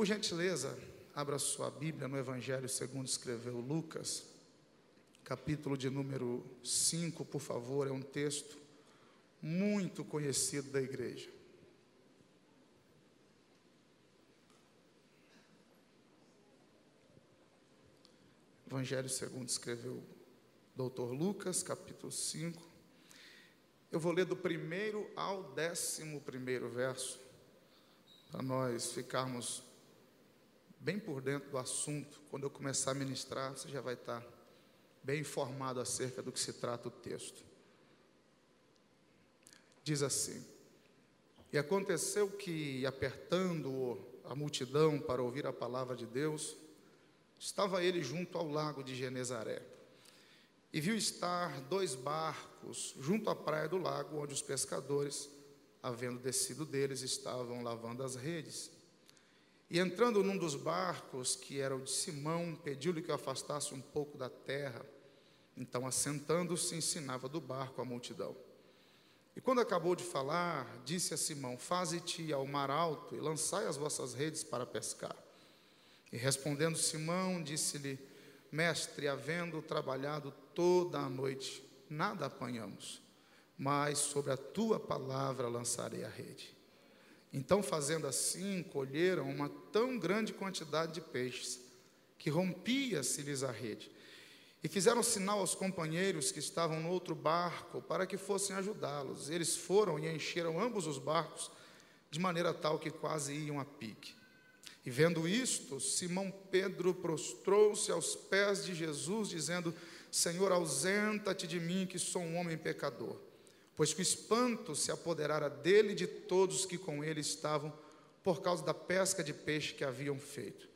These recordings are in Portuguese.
Por gentileza, abra sua Bíblia no Evangelho segundo escreveu Lucas, capítulo de número 5, por favor, é um texto muito conhecido da igreja. Evangelho segundo escreveu Doutor Lucas, capítulo 5. Eu vou ler do primeiro ao décimo primeiro verso, para nós ficarmos bem por dentro do assunto. Quando eu começar a ministrar, você já vai estar bem informado acerca do que se trata o texto. Diz assim: E aconteceu que, apertando a multidão para ouvir a palavra de Deus, estava ele junto ao lago de Genezaré. E viu estar dois barcos junto à praia do lago, onde os pescadores, havendo descido deles, estavam lavando as redes. E entrando num dos barcos, que era o de Simão, pediu-lhe que o afastasse um pouco da terra. Então, assentando-se, ensinava do barco a multidão. E quando acabou de falar, disse a Simão: Faze-te ao mar alto e lançai as vossas redes para pescar. E respondendo Simão, disse-lhe: Mestre, havendo trabalhado toda a noite, nada apanhamos, mas sobre a tua palavra lançarei a rede. Então, fazendo assim, colheram uma tão grande quantidade de peixes, que rompia-se-lhes a rede. E fizeram sinal aos companheiros que estavam no outro barco para que fossem ajudá-los. Eles foram e encheram ambos os barcos, de maneira tal que quase iam a pique. E vendo isto, Simão Pedro prostrou-se aos pés de Jesus, dizendo: Senhor, ausenta-te de mim, que sou um homem pecador. Pois que o espanto se apoderara dele e de todos que com ele estavam, por causa da pesca de peixe que haviam feito.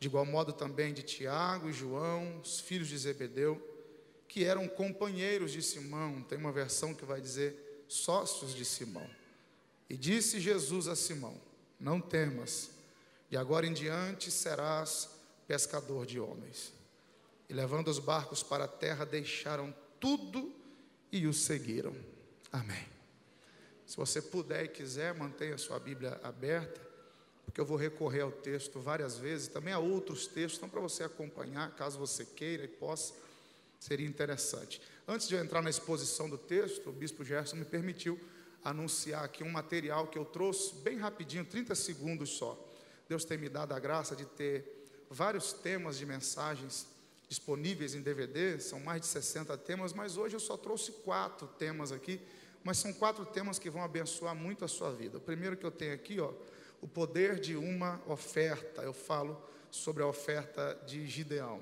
De igual modo também de Tiago e João, os filhos de Zebedeu, que eram companheiros de Simão. Tem uma versão que vai dizer sócios de Simão. E disse Jesus a Simão: Não temas de agora em diante serás pescador de homens. E levando os barcos para a terra, deixaram tudo e o seguiram. Amém. Se você puder e quiser, mantenha a sua Bíblia aberta, porque eu vou recorrer ao texto várias vezes, também há outros textos, então para você acompanhar, caso você queira e possa, seria interessante. Antes de eu entrar na exposição do texto, o bispo Gerson me permitiu anunciar aqui um material que eu trouxe bem rapidinho, 30 segundos só. Deus tem me dado a graça de ter vários temas de mensagens disponíveis em DVD, são mais de 60 temas, mas hoje eu só trouxe quatro temas aqui, mas são quatro temas que vão abençoar muito a sua vida. O primeiro que eu tenho aqui, ó, o poder de uma oferta. Eu falo sobre a oferta de Gideão.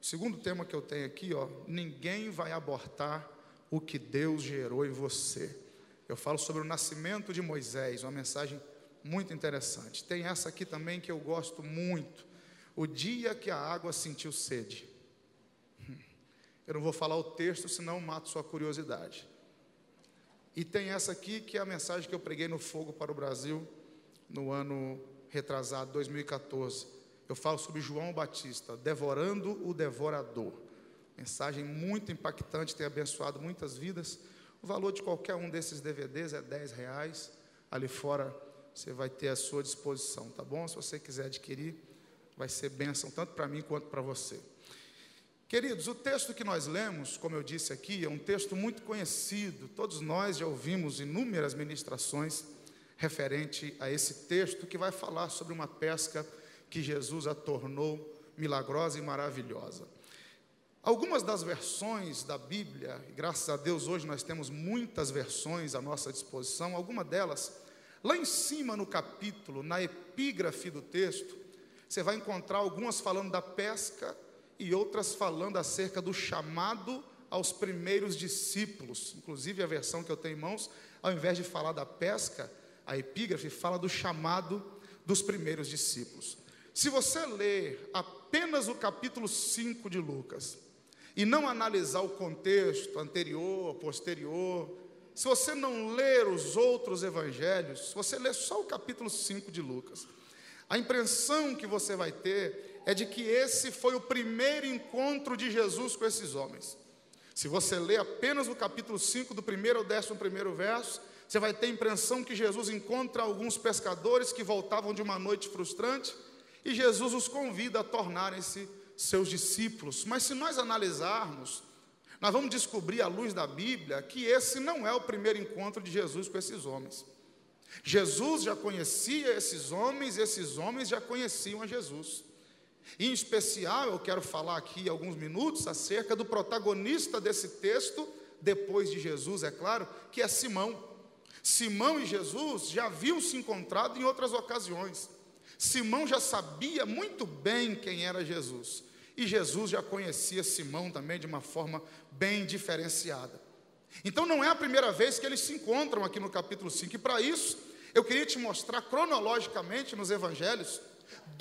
O segundo tema que eu tenho aqui, ó, ninguém vai abortar o que Deus gerou em você. Eu falo sobre o nascimento de Moisés, uma mensagem muito interessante. Tem essa aqui também que eu gosto muito. O dia que a água sentiu sede. Eu não vou falar o texto, senão mato sua curiosidade. E tem essa aqui que é a mensagem que eu preguei no Fogo para o Brasil no ano retrasado, 2014. Eu falo sobre João Batista, devorando o devorador. Mensagem muito impactante, tem abençoado muitas vidas. O valor de qualquer um desses DVDs é 10 reais. Ali fora você vai ter à sua disposição, tá bom? Se você quiser adquirir, vai ser bênção tanto para mim quanto para você. Queridos, o texto que nós lemos, como eu disse aqui, é um texto muito conhecido, todos nós já ouvimos inúmeras ministrações referente a esse texto que vai falar sobre uma pesca que Jesus a tornou milagrosa e maravilhosa. Algumas das versões da Bíblia, graças a Deus hoje nós temos muitas versões à nossa disposição, algumas delas Lá em cima no capítulo, na epígrafe do texto, você vai encontrar algumas falando da pesca e outras falando acerca do chamado aos primeiros discípulos. Inclusive a versão que eu tenho em mãos, ao invés de falar da pesca, a epígrafe fala do chamado dos primeiros discípulos. Se você ler apenas o capítulo 5 de Lucas e não analisar o contexto anterior, posterior, se você não ler os outros evangelhos, se você ler só o capítulo 5 de Lucas, a impressão que você vai ter é de que esse foi o primeiro encontro de Jesus com esses homens. Se você ler apenas o capítulo 5, do primeiro ao décimo primeiro verso, você vai ter a impressão que Jesus encontra alguns pescadores que voltavam de uma noite frustrante E Jesus os convida a tornarem-se seus discípulos. Mas se nós analisarmos, nós vamos descobrir à luz da Bíblia que esse não é o primeiro encontro de Jesus com esses homens. Jesus já conhecia esses homens, esses homens já conheciam a Jesus. Em especial, eu quero falar aqui alguns minutos acerca do protagonista desse texto, depois de Jesus, é claro, que é Simão. Simão e Jesus já haviam se encontrado em outras ocasiões. Simão já sabia muito bem quem era Jesus. E Jesus já conhecia Simão também de uma forma bem diferenciada. Então não é a primeira vez que eles se encontram aqui no capítulo 5. E para isso, eu queria te mostrar cronologicamente nos evangelhos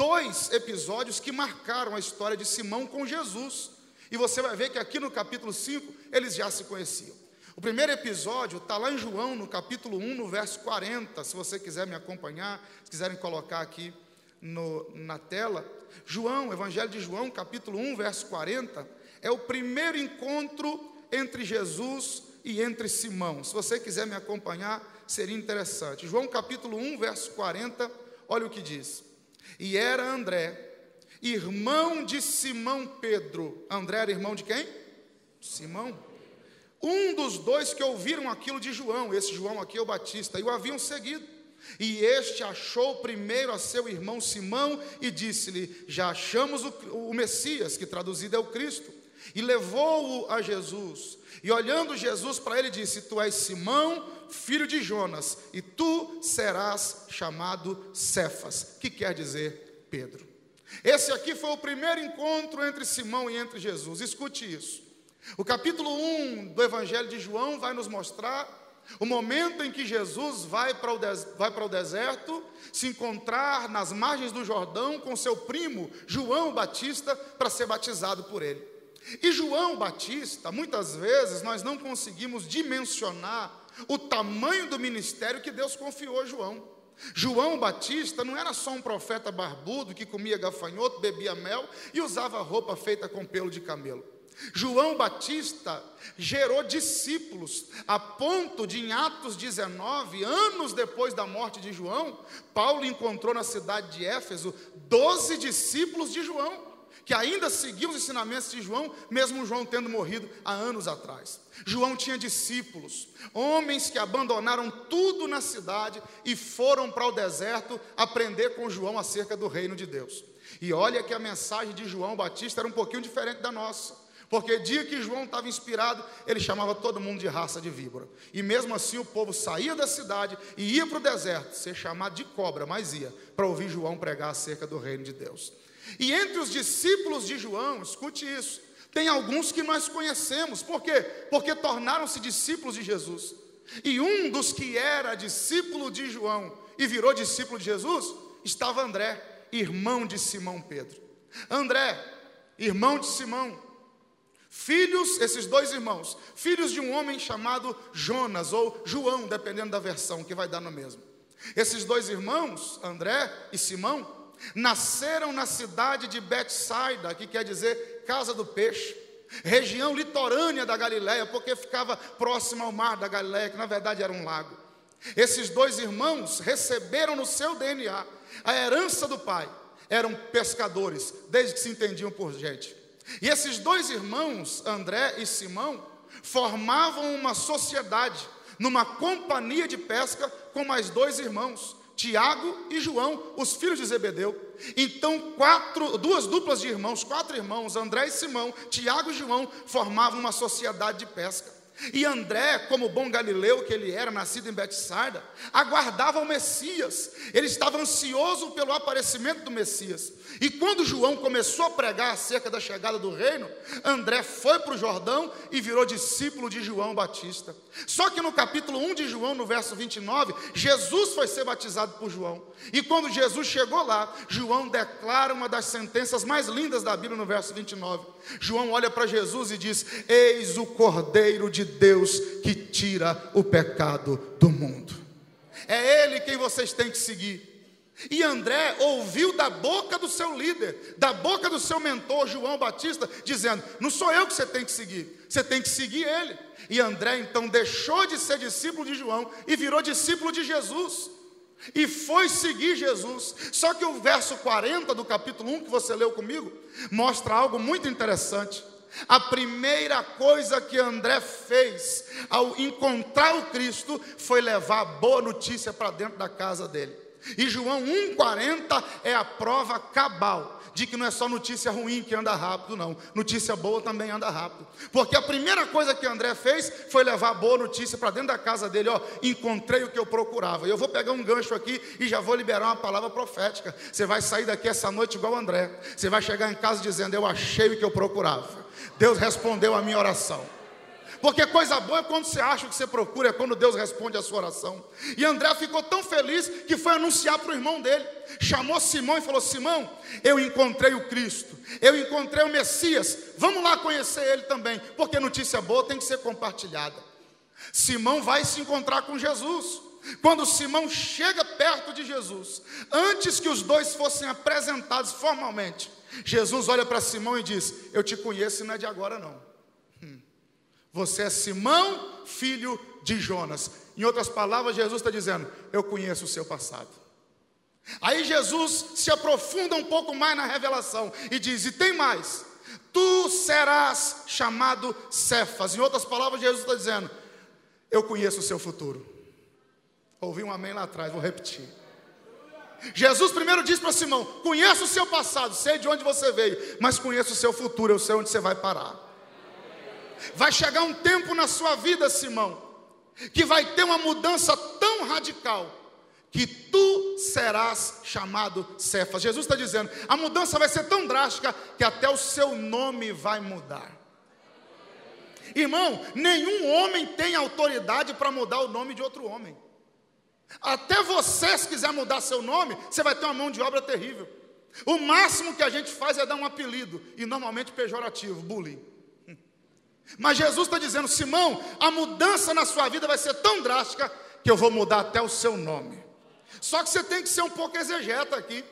dois episódios que marcaram a história de Simão com Jesus. E você vai ver que aqui no capítulo 5 eles já se conheciam. O primeiro episódio está lá em João, no capítulo 1, no verso 40. Se você quiser me acompanhar, se quiserem colocar aqui no, na tela. João, Evangelho de João, capítulo 1, verso 40, é o primeiro encontro entre Jesus e entre Simão. Se você quiser me acompanhar, seria interessante. João capítulo 1, verso 40, olha o que diz. E era André, irmão de Simão Pedro. André era irmão de quem? Simão. Um dos dois que ouviram aquilo de João, esse João aqui é o Batista, e o haviam seguido. E este achou primeiro a seu irmão Simão e disse-lhe: Já achamos o, o Messias, que traduzido é o Cristo. E levou-o a Jesus. E olhando Jesus para ele, disse: Tu és Simão, filho de Jonas, e tu serás chamado Cefas, que quer dizer Pedro. Esse aqui foi o primeiro encontro entre Simão e entre Jesus. Escute isso. O capítulo 1 do Evangelho de João vai nos mostrar o momento em que Jesus vai para, o vai para o deserto se encontrar nas margens do Jordão com seu primo João Batista para ser batizado por ele. E João Batista, muitas vezes nós não conseguimos dimensionar o tamanho do ministério que Deus confiou a João. João Batista não era só um profeta barbudo que comia gafanhoto, bebia mel e usava roupa feita com pelo de camelo. João Batista gerou discípulos, a ponto de, em Atos 19, anos depois da morte de João, Paulo encontrou na cidade de Éfeso doze discípulos de João que ainda seguiam os ensinamentos de João, mesmo João tendo morrido há anos atrás. João tinha discípulos, homens que abandonaram tudo na cidade e foram para o deserto aprender com João acerca do reino de Deus. E olha que a mensagem de João Batista era um pouquinho diferente da nossa. Porque dia que João estava inspirado, ele chamava todo mundo de raça de víbora. E mesmo assim o povo saía da cidade e ia para o deserto, ser chamado de cobra, mas ia, para ouvir João pregar acerca do reino de Deus. E entre os discípulos de João, escute isso, tem alguns que nós conhecemos, por quê? Porque tornaram-se discípulos de Jesus. E um dos que era discípulo de João e virou discípulo de Jesus, estava André, irmão de Simão Pedro. André, irmão de Simão, filhos, esses dois irmãos, filhos de um homem chamado Jonas ou João, dependendo da versão que vai dar no mesmo. Esses dois irmãos, André e Simão, nasceram na cidade de Betsaida, que quer dizer casa do peixe, região litorânea da Galiléia, porque ficava próximo ao mar da Galiléia, que na verdade era um lago. Esses dois irmãos receberam no seu DNA a herança do pai. Eram pescadores, desde que se entendiam por gente. E esses dois irmãos, André e Simão, formavam uma sociedade, numa companhia de pesca com mais dois irmãos. Tiago e João, os filhos de Zebedeu. Então, quatro, duas duplas de irmãos, quatro irmãos, André e Simão, Tiago e João, formavam uma sociedade de pesca. E André, como bom galileu que ele era, nascido em Betsaida, aguardava o Messias. Ele estava ansioso pelo aparecimento do Messias. E quando João começou a pregar acerca da chegada do reino, André foi para o Jordão e virou discípulo de João Batista. Só que no capítulo 1 de João, no verso 29, Jesus foi ser batizado por João. E quando Jesus chegou lá, João declara uma das sentenças mais lindas da Bíblia no verso 29. João olha para Jesus e diz: Eis o Cordeiro de Deus que tira o pecado do mundo. É Ele quem vocês têm que seguir. E André ouviu da boca do seu líder, da boca do seu mentor, João Batista, dizendo: Não sou eu que você tem que seguir, você tem que seguir ele. E André então deixou de ser discípulo de João e virou discípulo de Jesus. e foi seguir Jesus. Só que o verso 40 do capítulo 1 que você leu comigo mostra algo muito interessante. A primeira coisa que André fez ao encontrar o Cristo foi levar boa notícia para dentro da casa dele. E João 1,40 é a prova cabal de que não é só notícia ruim que anda rápido, não. Notícia boa também anda rápido. Porque a primeira coisa que André fez foi levar boa notícia para dentro da casa dele, ó, encontrei o que eu procurava. E eu vou pegar um gancho aqui e já vou liberar uma palavra profética. Você vai sair daqui essa noite igual André. Você vai chegar em casa dizendo: "Eu achei o que eu procurava". Deus respondeu a minha oração. Porque coisa boa é quando você acha o que você procura, é quando Deus responde a sua oração. E André ficou tão feliz que foi anunciar para o irmão dele. Chamou Simão e falou: Simão, eu encontrei o Cristo, eu encontrei o Messias, vamos lá conhecer ele também, porque notícia boa tem que ser compartilhada. Simão vai se encontrar com Jesus. Quando Simão chega perto de Jesus, antes que os dois fossem apresentados formalmente, Jesus olha para Simão e diz: Eu te conheço e não é de agora não. Você é Simão, filho de Jonas. Em outras palavras, Jesus está dizendo: Eu conheço o seu passado. Aí Jesus se aprofunda um pouco mais na revelação e diz: E tem mais, tu serás chamado Cefas. Em outras palavras, Jesus está dizendo: Eu conheço o seu futuro. Ouvi um amém lá atrás, vou repetir. Jesus primeiro diz para Simão: Conheço o seu passado, sei de onde você veio, mas conheço o seu futuro, eu sei onde você vai parar. Vai chegar um tempo na sua vida, Simão, que vai ter uma mudança tão radical que tu serás chamado Cefas. Jesus está dizendo: a mudança vai ser tão drástica que até o seu nome vai mudar. Irmão, nenhum homem tem autoridade para mudar o nome de outro homem. Até você, se quiser mudar seu nome, você vai ter uma mão de obra terrível. O máximo que a gente faz é dar um apelido, e normalmente pejorativo, bullying. Mas Jesus está dizendo: Simão, a mudança na sua vida vai ser tão drástica que eu vou mudar até o seu nome. Só que você tem que ser um pouco exegeta aqui,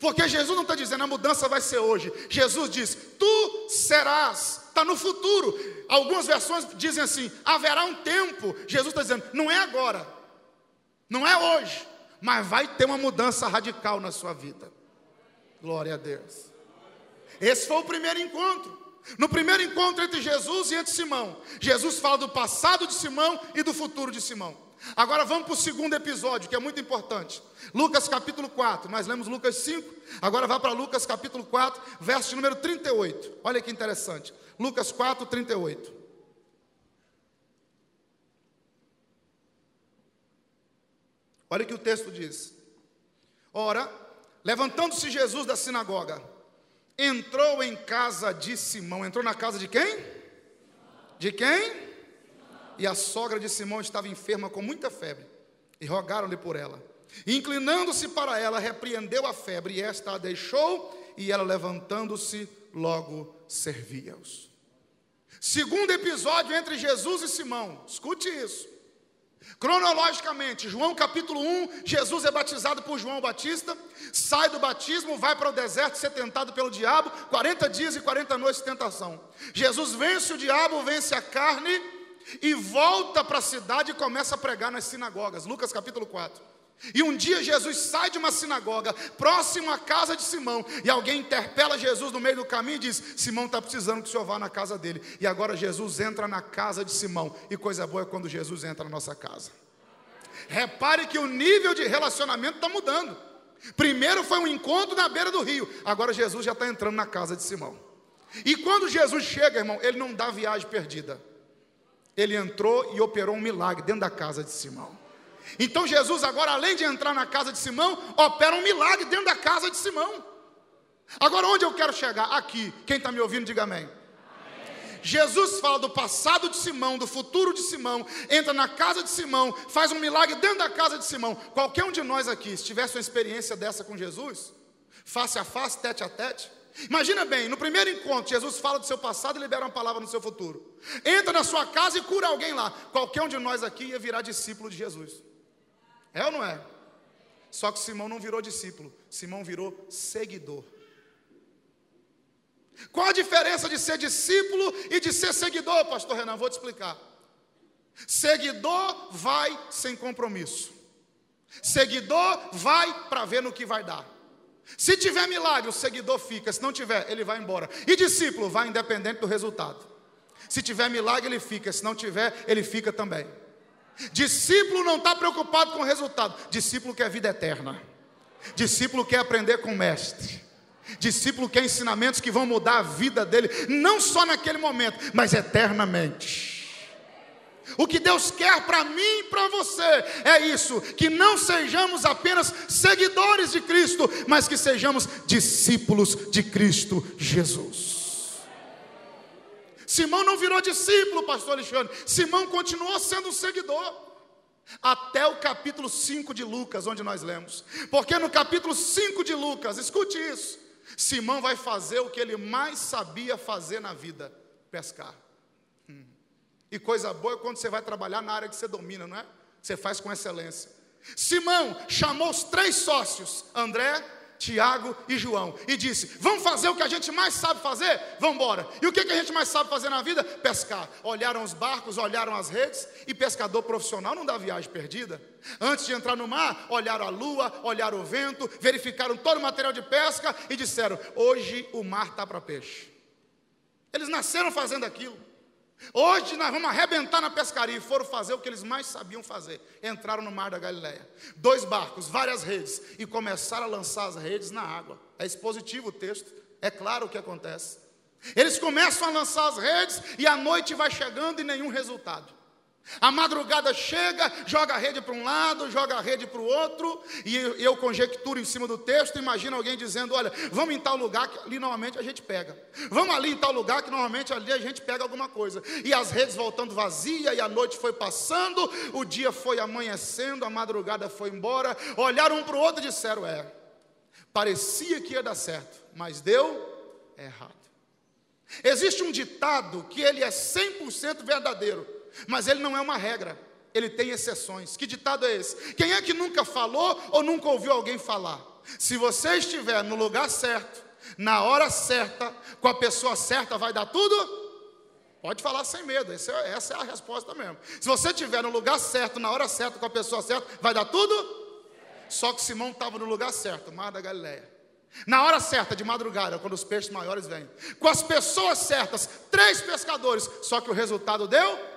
porque Jesus não está dizendo a mudança vai ser hoje. Jesus diz: Tu serás, está no futuro. Algumas versões dizem assim: haverá um tempo. Jesus está dizendo: não é agora, não é hoje, mas vai ter uma mudança radical na sua vida. Glória a Deus. Esse foi o primeiro encontro. No primeiro encontro entre Jesus e entre Simão, Jesus fala do passado de Simão e do futuro de Simão. Agora vamos para o segundo episódio, que é muito importante. Lucas capítulo 4, nós lemos Lucas 5, agora vá para Lucas capítulo 4, verso número 38. Olha que interessante. Lucas 4, 38. Olha o que o texto diz. Ora, levantando-se Jesus da sinagoga, entrou em casa de Simão. Entrou na casa de quem? De quem? E a sogra de Simão estava enferma com muita febre, e rogaram-lhe por ela. Inclinando-se para ela, repreendeu a febre, e esta a deixou, e ela, levantando-se, logo servia-os. Segundo episódio entre Jesus e Simão, escute isso. Cronologicamente, João capítulo 1, Jesus é batizado por João Batista, sai do batismo, vai para o deserto ser tentado pelo diabo, 40 dias e 40 noites de tentação. Jesus vence o diabo, vence a carne e volta para a cidade e começa a pregar nas sinagogas. Lucas capítulo 4. E um dia Jesus sai de uma sinagoga, próximo à casa de Simão, e alguém interpela Jesus no meio do caminho e diz: Simão está precisando que o senhor vá na casa dele. E agora Jesus entra na casa de Simão, e coisa boa é quando Jesus entra na nossa casa. Repare que o nível de relacionamento está mudando. Primeiro foi um encontro na beira do rio, agora Jesus já está entrando na casa de Simão. E quando Jesus chega, irmão, ele não dá viagem perdida. Ele entrou e operou um milagre dentro da casa de Simão. Então Jesus, agora, além de entrar na casa de Simão, opera um milagre dentro da casa de Simão. Agora, onde eu quero chegar? Aqui. Quem está me ouvindo, diga amém. Jesus fala do passado de Simão, do futuro de Simão, entra na casa de Simão, faz um milagre dentro da casa de Simão. Qualquer um de nós aqui, se tivesse uma experiência dessa com Jesus, face a face, tete a tete, Imagina bem, no primeiro encontro, Jesus fala do seu passado e libera uma palavra no seu futuro. Entra na sua casa e cura alguém lá. Qualquer um de nós aqui ia virar discípulo de Jesus. É ou não é? Só que Simão não virou discípulo, Simão virou seguidor. Qual a diferença de ser discípulo e de ser seguidor, pastor Renan? Vou te explicar. Seguidor vai sem compromisso. Seguidor vai para ver no que vai dar. Se tiver milagre, o seguidor fica. Se não tiver, ele vai embora. E discípulo vai independente do resultado. Se tiver milagre, ele fica. Se não tiver, ele fica também. Discípulo não está preocupado com o resultado. Discípulo quer vida eterna. Discípulo quer aprender com o mestre. Discípulo quer ensinamentos que vão mudar a vida dele, não só naquele momento, mas eternamente. O que Deus quer para mim e para você é isso: que não sejamos apenas seguidores de Cristo, mas que sejamos discípulos de Cristo Jesus. Simão não virou discípulo, pastor Alexandre. Simão continuou sendo um seguidor. Até o capítulo 5 de Lucas, onde nós lemos. Porque no capítulo 5 de Lucas, escute isso. Simão vai fazer o que ele mais sabia fazer na vida: pescar. Hum. E coisa boa é quando você vai trabalhar na área que você domina, não é? Você faz com excelência. Simão chamou os três sócios, André, Tiago e João, e disse: Vamos fazer o que a gente mais sabe fazer? Vamos embora. E o que, que a gente mais sabe fazer na vida? Pescar. Olharam os barcos, olharam as redes, e pescador profissional não dá viagem perdida. Antes de entrar no mar, olharam a lua, olharam o vento, verificaram todo o material de pesca e disseram: Hoje o mar está para peixe. Eles nasceram fazendo aquilo. Hoje nós vamos arrebentar na pescaria e foram fazer o que eles mais sabiam fazer. Entraram no mar da Galileia. Dois barcos, várias redes e começaram a lançar as redes na água. É expositivo o texto, é claro o que acontece. Eles começam a lançar as redes e a noite vai chegando e nenhum resultado. A madrugada chega, joga a rede para um lado, joga a rede para o outro, e eu conjecturo em cima do texto, imagina alguém dizendo: Olha, vamos em tal lugar que ali normalmente a gente pega. Vamos ali em tal lugar que normalmente ali a gente pega alguma coisa. E as redes voltando vazia, e a noite foi passando, o dia foi amanhecendo, a madrugada foi embora. Olharam um para o outro e disseram: É, parecia que ia dar certo, mas deu errado. Existe um ditado que ele é 100% verdadeiro mas ele não é uma regra, ele tem exceções. Que ditado é esse? Quem é que nunca falou ou nunca ouviu alguém falar? Se você estiver no lugar certo, na hora certa, com a pessoa certa, vai dar tudo? Pode falar sem medo, essa é, essa é a resposta mesmo. Se você estiver no lugar certo, na hora certa, com a pessoa certa, vai dar tudo? Só que Simão estava no lugar certo, Mar da Galileia. Na hora certa, de madrugada, quando os peixes maiores vêm. Com as pessoas certas, três pescadores. Só que o resultado deu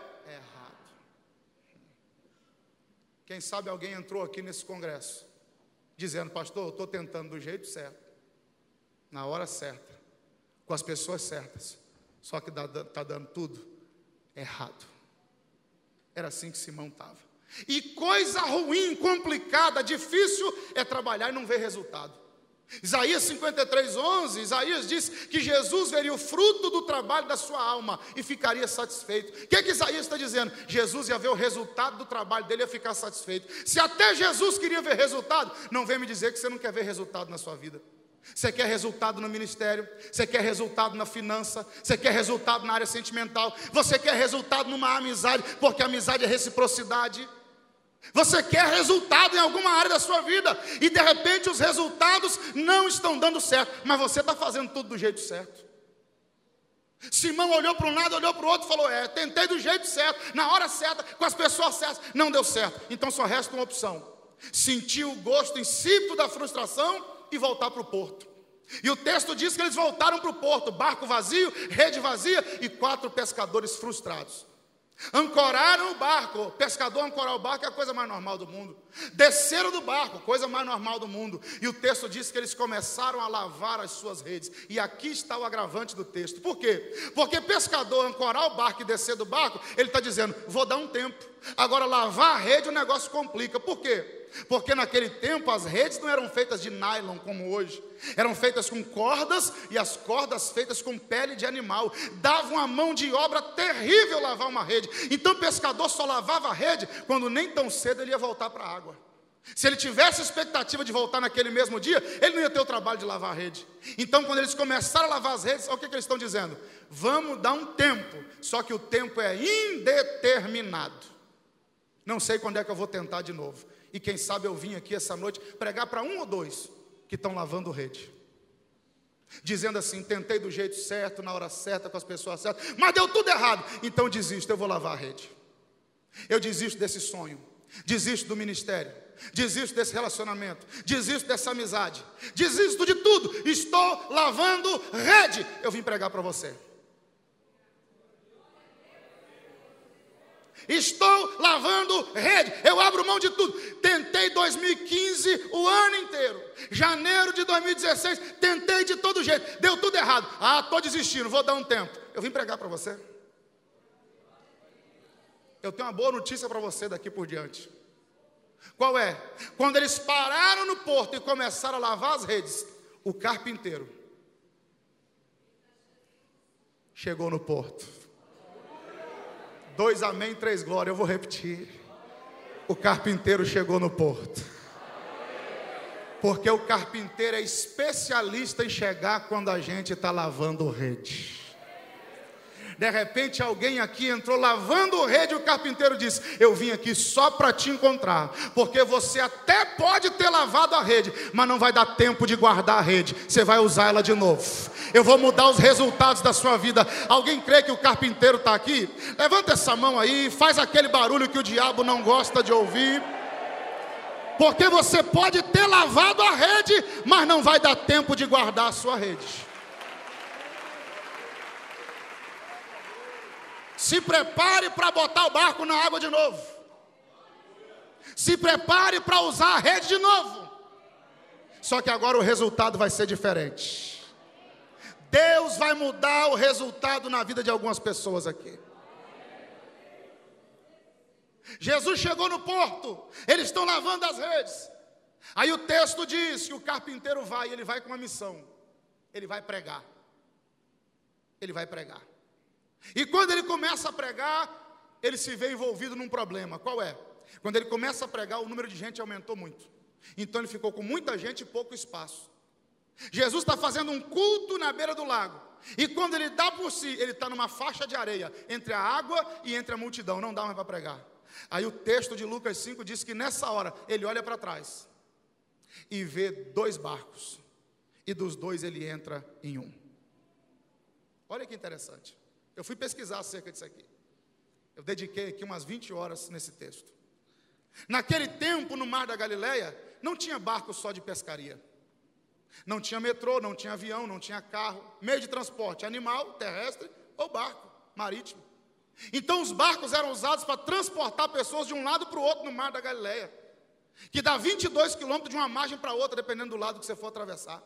Quem sabe alguém entrou aqui nesse congresso dizendo, pastor, eu estou tentando do jeito certo, na hora certa, com as pessoas certas, só que está dando tudo errado. Era assim que Simão estava. E coisa ruim, complicada, difícil é trabalhar e não ver resultado. Isaías 53, 11, Isaías diz que Jesus veria o fruto do trabalho da sua alma e ficaria satisfeito. O que, é que Isaías está dizendo? Jesus ia ver o resultado do trabalho dele e ia ficar satisfeito. Se até Jesus queria ver resultado, não vem me dizer que você não quer ver resultado na sua vida. Você quer resultado no ministério, você quer resultado na finança, você quer resultado na área sentimental, você quer resultado numa amizade, porque amizade é reciprocidade. Você quer resultado em alguma área da sua vida e de repente os resultados não estão dando certo, mas você está fazendo tudo do jeito certo. Simão olhou para um lado, olhou para o outro e falou: É, tentei do jeito certo, na hora certa, com as pessoas certas, não deu certo. Então só resta uma opção: sentir o gosto insípido da frustração e voltar para o porto. E o texto diz que eles voltaram para o porto, barco vazio, rede vazia e quatro pescadores frustrados. Ancoraram o barco, pescador ancorar o barco é a coisa mais normal do mundo. Desceram do barco, coisa mais normal do mundo. E o texto diz que eles começaram a lavar as suas redes. E aqui está o agravante do texto. Por quê? Porque pescador ancorar o barco e descer do barco, ele está dizendo: vou dar um tempo. Agora, lavar a rede o negócio complica. Por quê? porque naquele tempo as redes não eram feitas de nylon como hoje, eram feitas com cordas e as cordas feitas com pele de animal. Dava uma mão de obra terrível lavar uma rede. Então o pescador só lavava a rede quando nem tão cedo ele ia voltar para a água. Se ele tivesse expectativa de voltar naquele mesmo dia, ele não ia ter o trabalho de lavar a rede. Então, quando eles começaram a lavar as redes, olha o que, que eles estão dizendo: vamos dar um tempo, só que o tempo é indeterminado. Não sei quando é que eu vou tentar de novo. E quem sabe eu vim aqui essa noite pregar para um ou dois que estão lavando rede. Dizendo assim: tentei do jeito certo, na hora certa, com as pessoas certas, mas deu tudo errado. Então desisto, eu vou lavar a rede. Eu desisto desse sonho. Desisto do ministério. Desisto desse relacionamento. Desisto dessa amizade. Desisto de tudo. Estou lavando rede. Eu vim pregar para você. Estou lavando rede. Eu abro mão de tudo. Tentei 2015 o ano inteiro. Janeiro de 2016, tentei de todo jeito. Deu tudo errado. Ah, estou desistindo, vou dar um tempo. Eu vim pregar para você. Eu tenho uma boa notícia para você daqui por diante. Qual é? Quando eles pararam no porto e começaram a lavar as redes, o carpinteiro chegou no porto. Dois amém, três glória. Eu vou repetir. O carpinteiro chegou no porto. Porque o carpinteiro é especialista em chegar quando a gente está lavando rede. De repente alguém aqui entrou lavando o rede e o carpinteiro disse: Eu vim aqui só para te encontrar, porque você até pode ter lavado a rede, mas não vai dar tempo de guardar a rede, você vai usar ela de novo. Eu vou mudar os resultados da sua vida. Alguém crê que o carpinteiro está aqui? Levanta essa mão aí, faz aquele barulho que o diabo não gosta de ouvir. Porque você pode ter lavado a rede, mas não vai dar tempo de guardar a sua rede. Se prepare para botar o barco na água de novo. Se prepare para usar a rede de novo. Só que agora o resultado vai ser diferente. Deus vai mudar o resultado na vida de algumas pessoas aqui. Jesus chegou no porto, eles estão lavando as redes. Aí o texto diz que o carpinteiro vai, ele vai com uma missão. Ele vai pregar. Ele vai pregar. E quando ele começa a pregar, ele se vê envolvido num problema. Qual é? Quando ele começa a pregar, o número de gente aumentou muito. Então ele ficou com muita gente e pouco espaço. Jesus está fazendo um culto na beira do lago. E quando ele dá por si, ele está numa faixa de areia entre a água e entre a multidão. Não dá mais para pregar. Aí o texto de Lucas 5 diz que nessa hora ele olha para trás e vê dois barcos. E dos dois ele entra em um. Olha que interessante. Eu fui pesquisar acerca disso aqui. Eu dediquei aqui umas 20 horas nesse texto. Naquele tempo, no Mar da Galileia, não tinha barco só de pescaria. Não tinha metrô, não tinha avião, não tinha carro, meio de transporte animal, terrestre ou barco marítimo. Então os barcos eram usados para transportar pessoas de um lado para o outro no Mar da Galileia, que dá 22 quilômetros de uma margem para outra, dependendo do lado que você for atravessar.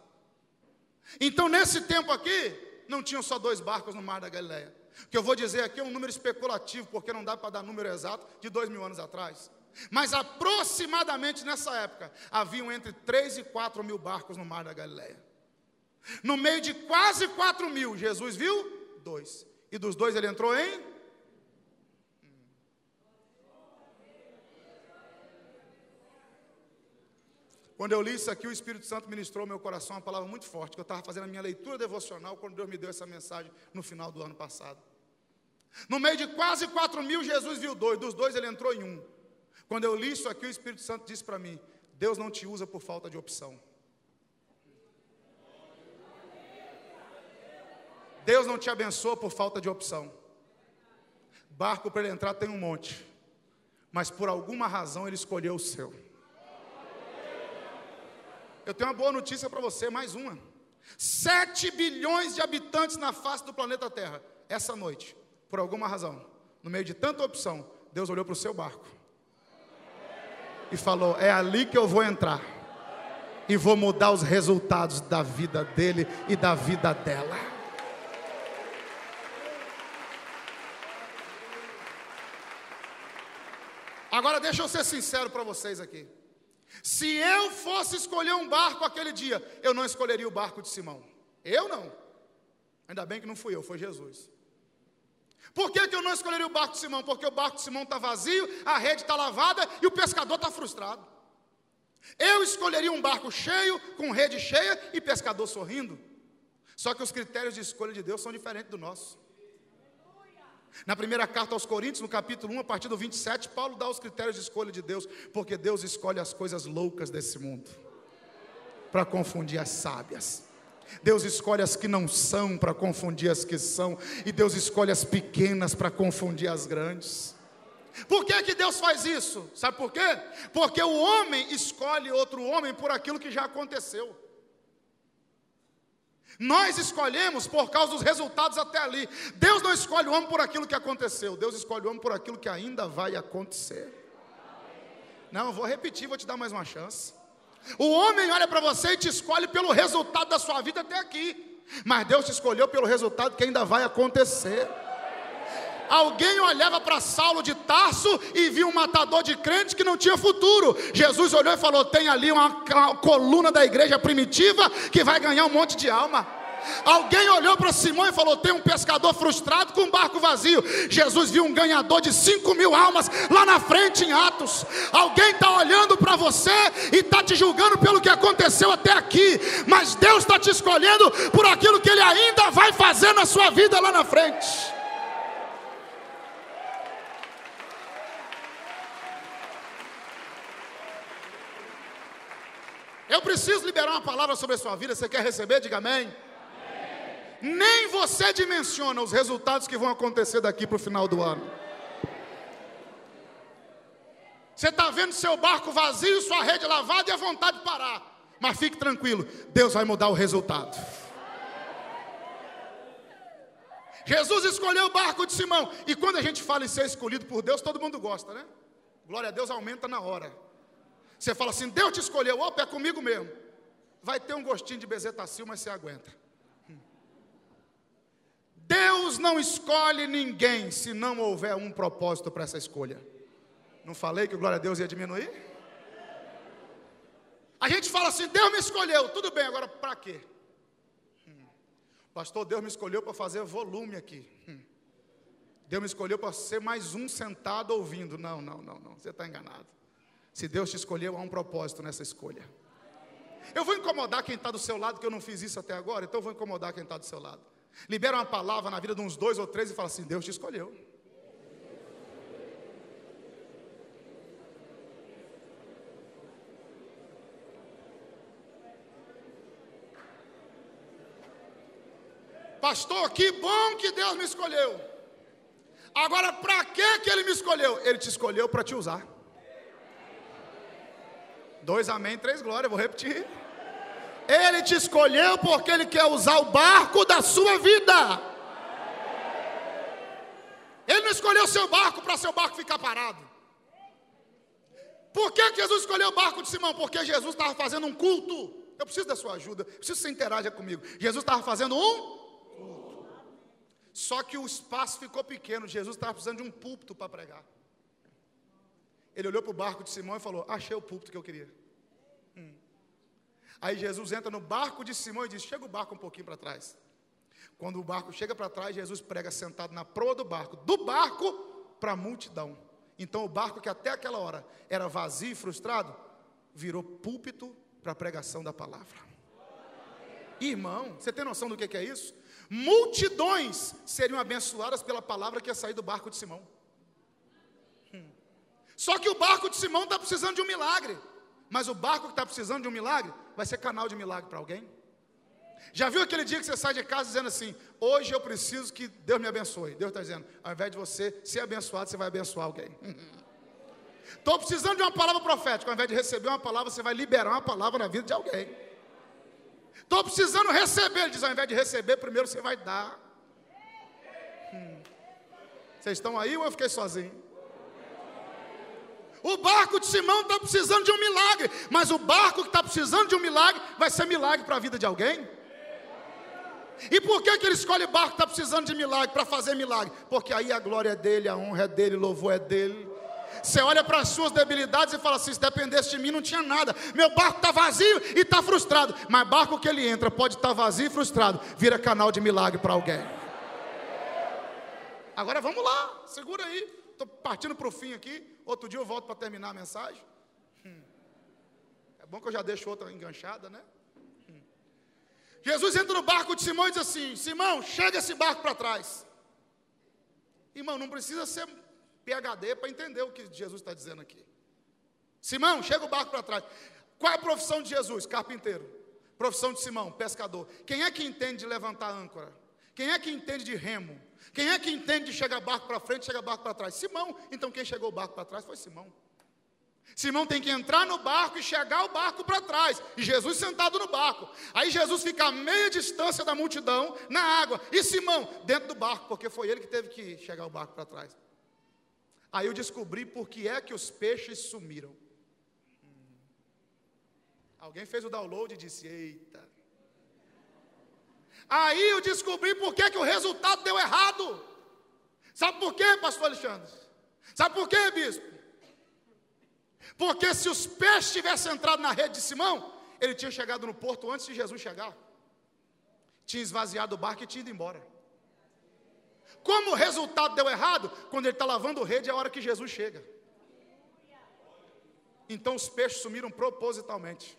Então nesse tempo aqui, não tinham só dois barcos no Mar da Galileia. O que eu vou dizer aqui é um número especulativo, porque não dá para dar número exato de dois mil anos atrás. Mas aproximadamente nessa época, haviam entre 3 e 4 mil barcos no mar da Galileia. No meio de quase 4 mil, Jesus viu dois. E dos dois ele entrou em Quando eu li isso aqui, o Espírito Santo ministrou meu coração uma palavra muito forte, que eu estava fazendo a minha leitura devocional quando Deus me deu essa mensagem no final do ano passado. No meio de quase 4 mil, Jesus viu dois, dos dois ele entrou em um. Quando eu li isso aqui, o Espírito Santo disse para mim: Deus não te usa por falta de opção. Deus não te abençoa por falta de opção. Barco para ele entrar tem um monte, mas por alguma razão ele escolheu o seu. Eu tenho uma boa notícia para você, mais uma. 7 bilhões de habitantes na face do planeta Terra. Essa noite, por alguma razão, no meio de tanta opção, Deus olhou para o seu barco e falou: É ali que eu vou entrar. E vou mudar os resultados da vida dele e da vida dela. Agora deixa eu ser sincero para vocês aqui. Se eu fosse escolher um barco aquele dia, eu não escolheria o barco de Simão. Eu não. Ainda bem que não fui eu, foi Jesus. Por que, que eu não escolheria o barco de Simão? Porque o barco de Simão está vazio, a rede está lavada e o pescador está frustrado. Eu escolheria um barco cheio, com rede cheia e pescador sorrindo. Só que os critérios de escolha de Deus são diferentes do nosso. Na primeira carta aos Coríntios, no capítulo 1, a partir do 27, Paulo dá os critérios de escolha de Deus, porque Deus escolhe as coisas loucas desse mundo para confundir as sábias. Deus escolhe as que não são para confundir as que são, e Deus escolhe as pequenas para confundir as grandes. Por que, que Deus faz isso? Sabe por quê? Porque o homem escolhe outro homem por aquilo que já aconteceu. Nós escolhemos por causa dos resultados até ali. Deus não escolhe o homem por aquilo que aconteceu, Deus escolhe o homem por aquilo que ainda vai acontecer. Não, vou repetir, vou te dar mais uma chance. O homem olha para você e te escolhe pelo resultado da sua vida até aqui, mas Deus te escolheu pelo resultado que ainda vai acontecer. Alguém olhava para Saulo de Tarso e viu um matador de crente que não tinha futuro. Jesus olhou e falou: Tem ali uma coluna da igreja primitiva que vai ganhar um monte de alma. Alguém olhou para Simão e falou: Tem um pescador frustrado com um barco vazio. Jesus viu um ganhador de 5 mil almas lá na frente em Atos. Alguém está olhando para você e está te julgando pelo que aconteceu até aqui, mas Deus está te escolhendo por aquilo que Ele ainda vai fazer na sua vida lá na frente. Eu preciso liberar uma palavra sobre a sua vida. Você quer receber? Diga amém. amém. Nem você dimensiona os resultados que vão acontecer daqui para o final do ano. Você está vendo seu barco vazio, sua rede lavada e a vontade de parar. Mas fique tranquilo, Deus vai mudar o resultado. Jesus escolheu o barco de Simão. E quando a gente fala em ser escolhido por Deus, todo mundo gosta, né? Glória a Deus aumenta na hora. Você fala assim, Deus te escolheu, opa, é comigo mesmo. Vai ter um gostinho de bezetacil, mas você aguenta. Deus não escolhe ninguém se não houver um propósito para essa escolha. Não falei que glória a Deus ia diminuir? A gente fala assim, Deus me escolheu, tudo bem, agora para quê? Hum. Pastor, Deus me escolheu para fazer volume aqui. Hum. Deus me escolheu para ser mais um sentado ouvindo. Não, não, não, não, você está enganado. Se Deus te escolheu, há um propósito nessa escolha. Eu vou incomodar quem está do seu lado, que eu não fiz isso até agora, então eu vou incomodar quem está do seu lado. Libera uma palavra na vida de uns dois ou três e fala assim: Deus te escolheu. Pastor, que bom que Deus me escolheu. Agora, para que Ele me escolheu? Ele te escolheu para te usar. Dois amém, três glórias, vou repetir. Ele te escolheu porque Ele quer usar o barco da sua vida. Ele não escolheu seu barco para seu barco ficar parado. Por que Jesus escolheu o barco de Simão? Porque Jesus estava fazendo um culto. Eu preciso da sua ajuda, preciso que você interaja comigo. Jesus estava fazendo um culto. Só que o espaço ficou pequeno. Jesus estava precisando de um púlpito para pregar. Ele olhou para o barco de Simão e falou: Achei o púlpito que eu queria. Hum. Aí Jesus entra no barco de Simão e diz: Chega o barco um pouquinho para trás. Quando o barco chega para trás, Jesus prega sentado na proa do barco, do barco para a multidão. Então o barco que até aquela hora era vazio e frustrado, virou púlpito para a pregação da palavra. Irmão, você tem noção do que é isso? Multidões seriam abençoadas pela palavra que ia sair do barco de Simão. Só que o barco de Simão está precisando de um milagre. Mas o barco que está precisando de um milagre vai ser canal de milagre para alguém. Já viu aquele dia que você sai de casa dizendo assim: Hoje eu preciso que Deus me abençoe. Deus está dizendo: Ao invés de você ser abençoado, você vai abençoar alguém. Estou precisando de uma palavra profética. Ao invés de receber uma palavra, você vai liberar uma palavra na vida de alguém. Estou precisando receber. Ele diz: Ao invés de receber, primeiro você vai dar. Hum. Vocês estão aí ou eu fiquei sozinho? O barco de Simão está precisando de um milagre, mas o barco que está precisando de um milagre vai ser milagre para a vida de alguém. E por que, que ele escolhe barco que está precisando de milagre para fazer milagre? Porque aí a glória é dele, a honra é dele, o louvor é dele. Você olha para as suas debilidades e fala assim: se dependesse de mim, não tinha nada. Meu barco está vazio e está frustrado. Mas barco que ele entra pode estar tá vazio e frustrado, vira canal de milagre para alguém. Agora vamos lá, segura aí. Estou partindo para o fim aqui. Outro dia eu volto para terminar a mensagem. Hum. É bom que eu já deixo outra enganchada, né? Hum. Jesus entra no barco de Simão e diz assim: Simão, chega esse barco para trás. Irmão, não precisa ser PHD para entender o que Jesus está dizendo aqui. Simão, chega o barco para trás. Qual é a profissão de Jesus? Carpinteiro. Profissão de Simão, pescador. Quem é que entende de levantar âncora? Quem é que entende de remo? Quem é que entende de chegar barco para frente, chega barco para trás? Simão. Então quem chegou o barco para trás foi Simão. Simão tem que entrar no barco e chegar o barco para trás. E Jesus sentado no barco. Aí Jesus fica a meia distância da multidão na água. E Simão dentro do barco, porque foi ele que teve que chegar o barco para trás. Aí eu descobri por que é que os peixes sumiram. Alguém fez o download e disse: Eita. Aí eu descobri por que, que o resultado deu errado. Sabe por quê, pastor Alexandre? Sabe por quê, bispo? Porque se os peixes tivessem entrado na rede de Simão, ele tinha chegado no porto antes de Jesus chegar. Tinha esvaziado o barco e tinha ido embora. Como o resultado deu errado, quando ele está lavando rede é a hora que Jesus chega. Então os peixes sumiram propositalmente.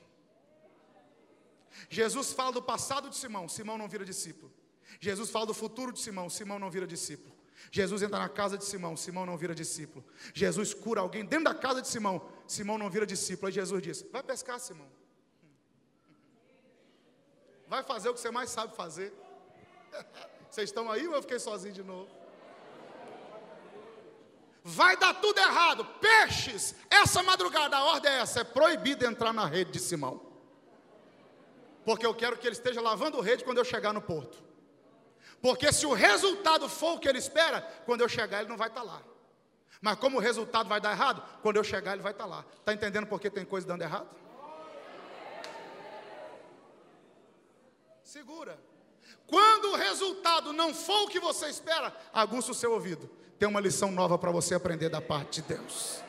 Jesus fala do passado de Simão, Simão não vira discípulo. Jesus fala do futuro de Simão, Simão não vira discípulo. Jesus entra na casa de Simão, Simão não vira discípulo. Jesus cura alguém dentro da casa de Simão, Simão não vira discípulo. Aí Jesus diz: Vai pescar, Simão. Vai fazer o que você mais sabe fazer. Vocês estão aí ou eu fiquei sozinho de novo? Vai dar tudo errado. Peixes, essa madrugada, a ordem é essa: é proibido entrar na rede de Simão. Porque eu quero que ele esteja lavando rede quando eu chegar no porto. Porque se o resultado for o que ele espera, quando eu chegar ele não vai estar lá. Mas como o resultado vai dar errado, quando eu chegar ele vai estar lá. Está entendendo por que tem coisa dando errado? Segura. Quando o resultado não for o que você espera, aguça o seu ouvido. Tem uma lição nova para você aprender da parte de Deus.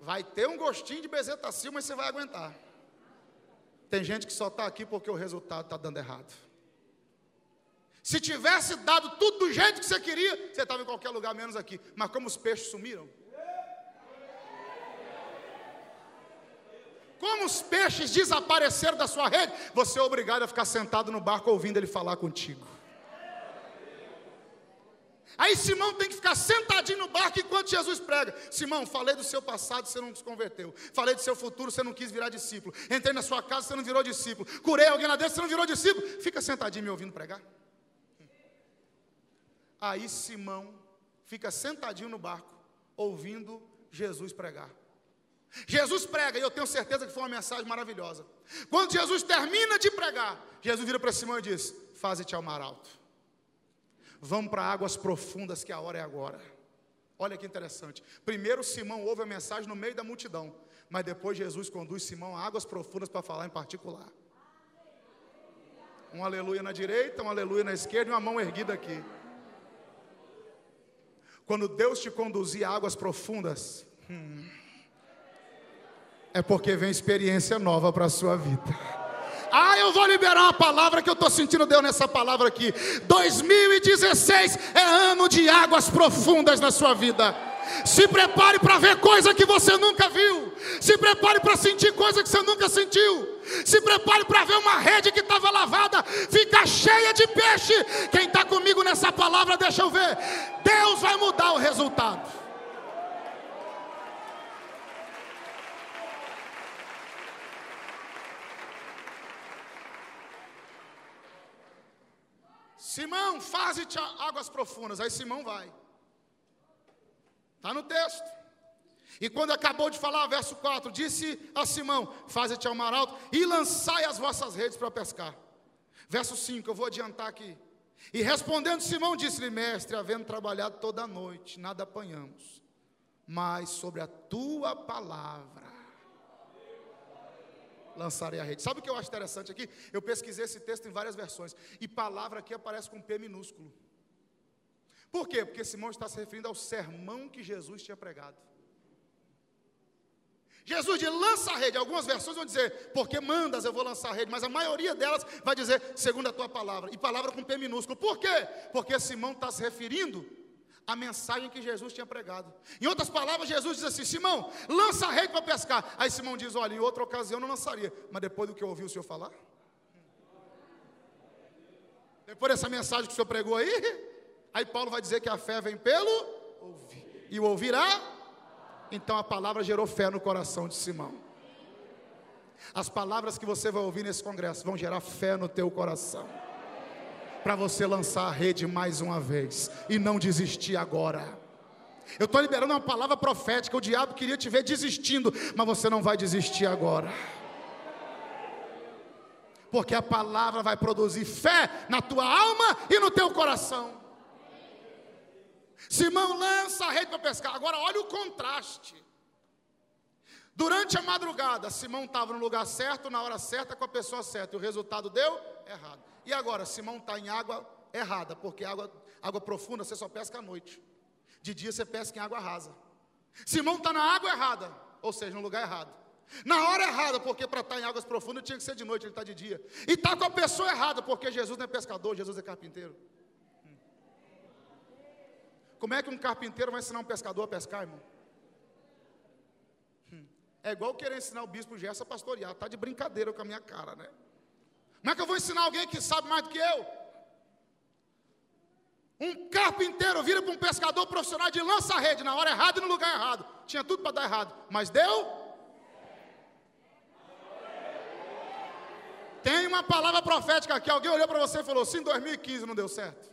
Vai ter um gostinho de bezetacil, mas você vai aguentar. Tem gente que só está aqui porque o resultado está dando errado. Se tivesse dado tudo do jeito que você queria, você estava em qualquer lugar menos aqui. Mas como os peixes sumiram? Como os peixes desapareceram da sua rede, você é obrigado a ficar sentado no barco ouvindo ele falar contigo. Aí Simão tem que ficar sentadinho no barco enquanto Jesus prega. Simão, falei do seu passado, você não se converteu. Falei do seu futuro, você não quis virar discípulo. Entrei na sua casa, você não virou discípulo. Curei alguém lá dentro, você não virou discípulo. Fica sentadinho me ouvindo pregar. Aí Simão fica sentadinho no barco, ouvindo Jesus pregar. Jesus prega, e eu tenho certeza que foi uma mensagem maravilhosa. Quando Jesus termina de pregar, Jesus vira para Simão e diz: Faze-te ao mar alto. Vamos para águas profundas, que a hora é agora. Olha que interessante. Primeiro Simão ouve a mensagem no meio da multidão, mas depois Jesus conduz Simão a águas profundas para falar em particular. Um aleluia na direita, um aleluia na esquerda e uma mão erguida aqui. Quando Deus te conduzir a águas profundas, hum, é porque vem experiência nova para a sua vida. Ah, eu vou liberar uma palavra que eu estou sentindo Deus nessa palavra aqui. 2016 é ano de águas profundas na sua vida. Se prepare para ver coisa que você nunca viu. Se prepare para sentir coisa que você nunca sentiu. Se prepare para ver uma rede que estava lavada ficar cheia de peixe. Quem está comigo nessa palavra, deixa eu ver. Deus vai mudar o resultado. Simão, faze-te águas profundas. Aí Simão vai. Está no texto. E quando acabou de falar, verso 4, disse a Simão: Faze-te ao mar alto e lançai as vossas redes para pescar. Verso 5, eu vou adiantar aqui. E respondendo Simão, disse-lhe: Mestre, havendo trabalhado toda a noite, nada apanhamos, mas sobre a tua palavra lançarei a rede. Sabe o que eu acho interessante aqui? Eu pesquisei esse texto em várias versões. E palavra aqui aparece com P minúsculo. Por quê? Porque Simão está se referindo ao sermão que Jesus tinha pregado. Jesus diz, lança a rede. Algumas versões vão dizer, porque mandas eu vou lançar a rede. Mas a maioria delas vai dizer, segundo a tua palavra. E palavra com P minúsculo. Por quê? Porque Simão está se referindo a mensagem que Jesus tinha pregado. Em outras palavras, Jesus diz assim: Simão, lança a rede para pescar. Aí Simão diz: Olha, em outra ocasião não lançaria, mas depois do que eu ouvi o senhor falar, depois dessa mensagem que o senhor pregou aí, aí Paulo vai dizer que a fé vem pelo ouvir, e o ouvirá. Então a palavra gerou fé no coração de Simão. As palavras que você vai ouvir nesse congresso vão gerar fé no teu coração. Para você lançar a rede mais uma vez e não desistir agora. Eu estou liberando uma palavra profética. O diabo queria te ver desistindo, mas você não vai desistir agora. Porque a palavra vai produzir fé na tua alma e no teu coração. Simão lança a rede para pescar. Agora olha o contraste. Durante a madrugada, Simão estava no lugar certo, na hora certa, com a pessoa certa. E o resultado deu errado. E agora, Simão está em água errada, porque água, água profunda você só pesca à noite. De dia você pesca em água rasa. Simão está na água errada, ou seja, no lugar errado. Na hora errada, porque para estar tá em águas profundas tinha que ser de noite, ele está de dia. E está com a pessoa errada, porque Jesus não é pescador, Jesus é carpinteiro. Como é que um carpinteiro vai ensinar um pescador a pescar, irmão? Hum. É igual querer ensinar o bispo Gerson a pastorear, está de brincadeira com a minha cara, né? Como é que eu vou ensinar alguém que sabe mais do que eu? Um carpinteiro vira para um pescador profissional de lança-rede na hora errada e no lugar errado. Tinha tudo para dar errado, mas deu. Tem uma palavra profética aqui. Alguém olhou para você e falou: se em 2015 não deu certo,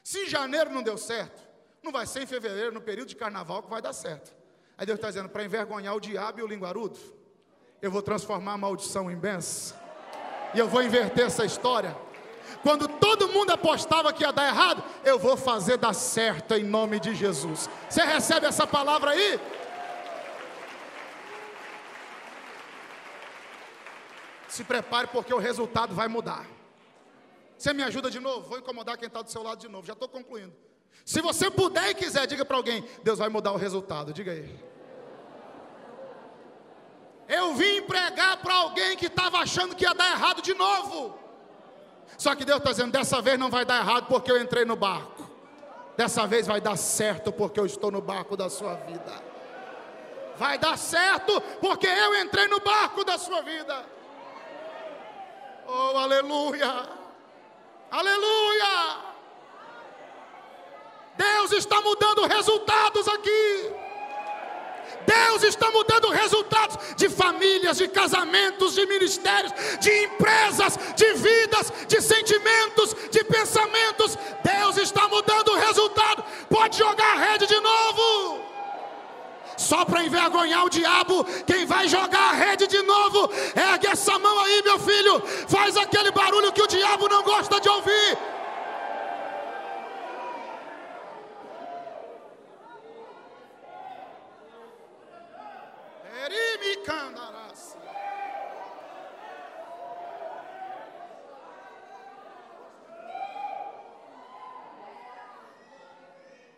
se em janeiro não deu certo, não vai ser em fevereiro, no período de carnaval, que vai dar certo. Aí Deus está dizendo: para envergonhar o diabo e o linguarudo, eu vou transformar a maldição em bênção, e eu vou inverter essa história. Quando todo mundo apostava que ia dar errado, eu vou fazer dar certo em nome de Jesus. Você recebe essa palavra aí? Se prepare porque o resultado vai mudar. Você me ajuda de novo? Vou incomodar quem está do seu lado de novo. Já estou concluindo. Se você puder e quiser, diga para alguém: Deus vai mudar o resultado. Diga aí. Eu vim pregar para alguém que estava achando que ia dar errado de novo. Só que Deus está dizendo: dessa vez não vai dar errado porque eu entrei no barco. Dessa vez vai dar certo porque eu estou no barco da sua vida. Vai dar certo porque eu entrei no barco da sua vida. Oh, aleluia! Aleluia! Deus está mudando resultados aqui. Deus está mudando resultados de famílias, de casamentos, de ministérios, de empresas, de vidas, de sentimentos, de pensamentos. Deus está mudando o resultado. Pode jogar a rede de novo. Só para envergonhar o diabo, quem vai jogar a rede de novo, ergue essa mão aí, meu filho. Faz aquele barulho que o diabo não gosta de ouvir.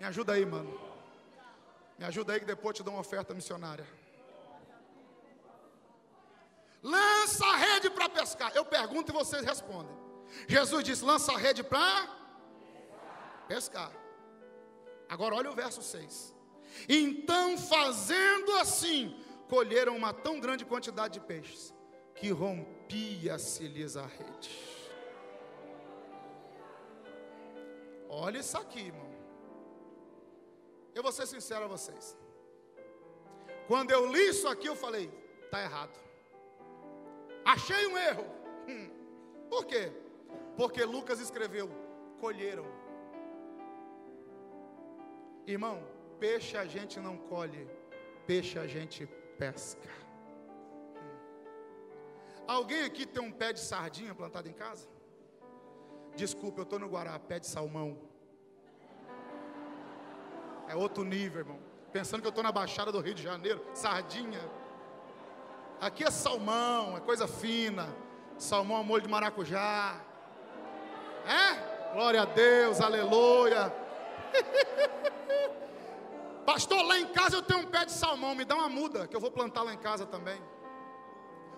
Me ajuda aí, mano. Me ajuda aí que depois te dou uma oferta missionária. Lança a rede para pescar. Eu pergunto e vocês respondem. Jesus disse: lança a rede para pescar. Agora olha o verso 6. Então, fazendo assim, colheram uma tão grande quantidade de peixes que rompia-se-lhes a rede. Olha isso aqui, irmão. Eu vou ser sincero a vocês. Quando eu li isso aqui, eu falei: está errado. Achei um erro. Hum. Por quê? Porque Lucas escreveu: colheram. Irmão, peixe a gente não colhe, peixe a gente pesca. Hum. Alguém aqui tem um pé de sardinha plantado em casa? Desculpa, eu estou no Guará, pé de salmão. É outro nível, irmão. Pensando que eu estou na Baixada do Rio de Janeiro, sardinha. Aqui é salmão, é coisa fina. Salmão a molho de maracujá. É? Glória a Deus, aleluia. Pastor, lá em casa eu tenho um pé de salmão, me dá uma muda, que eu vou plantar lá em casa também.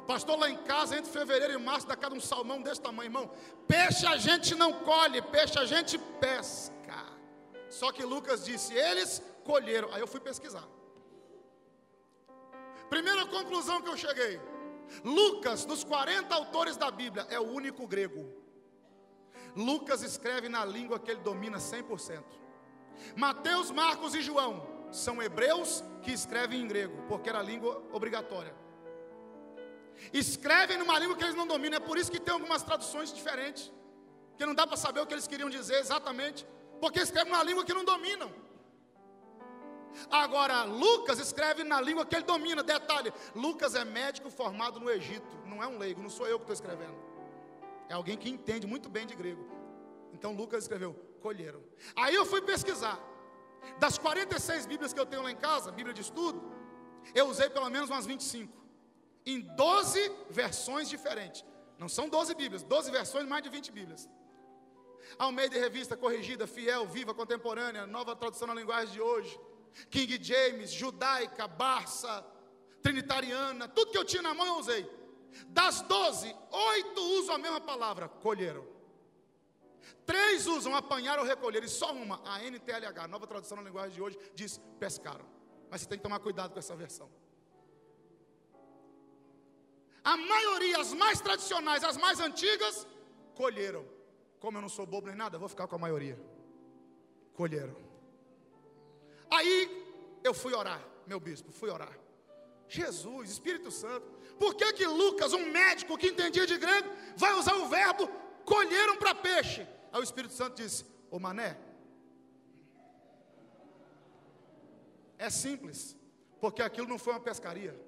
Pastor, lá em casa, entre fevereiro e março, dá cada um salmão desse tamanho, irmão. Peixe a gente não colhe, peixe a gente pesca. Só que Lucas disse: eles colheram. Aí eu fui pesquisar. Primeira conclusão que eu cheguei: Lucas, dos 40 autores da Bíblia, é o único grego. Lucas escreve na língua que ele domina 100%. Mateus, Marcos e João são hebreus que escrevem em grego, porque era a língua obrigatória. Escrevem numa língua que eles não dominam, é por isso que tem algumas traduções diferentes. que não dá para saber o que eles queriam dizer exatamente, porque escrevem na língua que não dominam. Agora, Lucas escreve na língua que ele domina. Detalhe: Lucas é médico formado no Egito, não é um leigo, não sou eu que estou escrevendo. É alguém que entende muito bem de grego. Então, Lucas escreveu: colheram. Aí eu fui pesquisar. Das 46 Bíblias que eu tenho lá em casa, Bíblia de estudo, eu usei pelo menos umas 25. Em 12 versões diferentes. Não são 12 Bíblias, 12 versões, mais de 20 Bíblias. Almeida de revista corrigida, fiel, viva, contemporânea, nova tradução na linguagem de hoje. King James, judaica, Barça, trinitariana, tudo que eu tinha na mão eu usei. Das 12, oito usam a mesma palavra, colheram. Três usam apanhar ou recolher, e só uma, a NTLH, nova tradução na linguagem de hoje, diz pescaram. Mas você tem que tomar cuidado com essa versão. A maioria, as mais tradicionais, as mais antigas, colheram. Como eu não sou bobo nem nada, vou ficar com a maioria. Colheram. Aí eu fui orar, meu bispo, fui orar. Jesus, Espírito Santo, por que que Lucas, um médico que entendia de grego, vai usar o verbo colheram para peixe? Aí o Espírito Santo disse: Ô mané, é simples, porque aquilo não foi uma pescaria.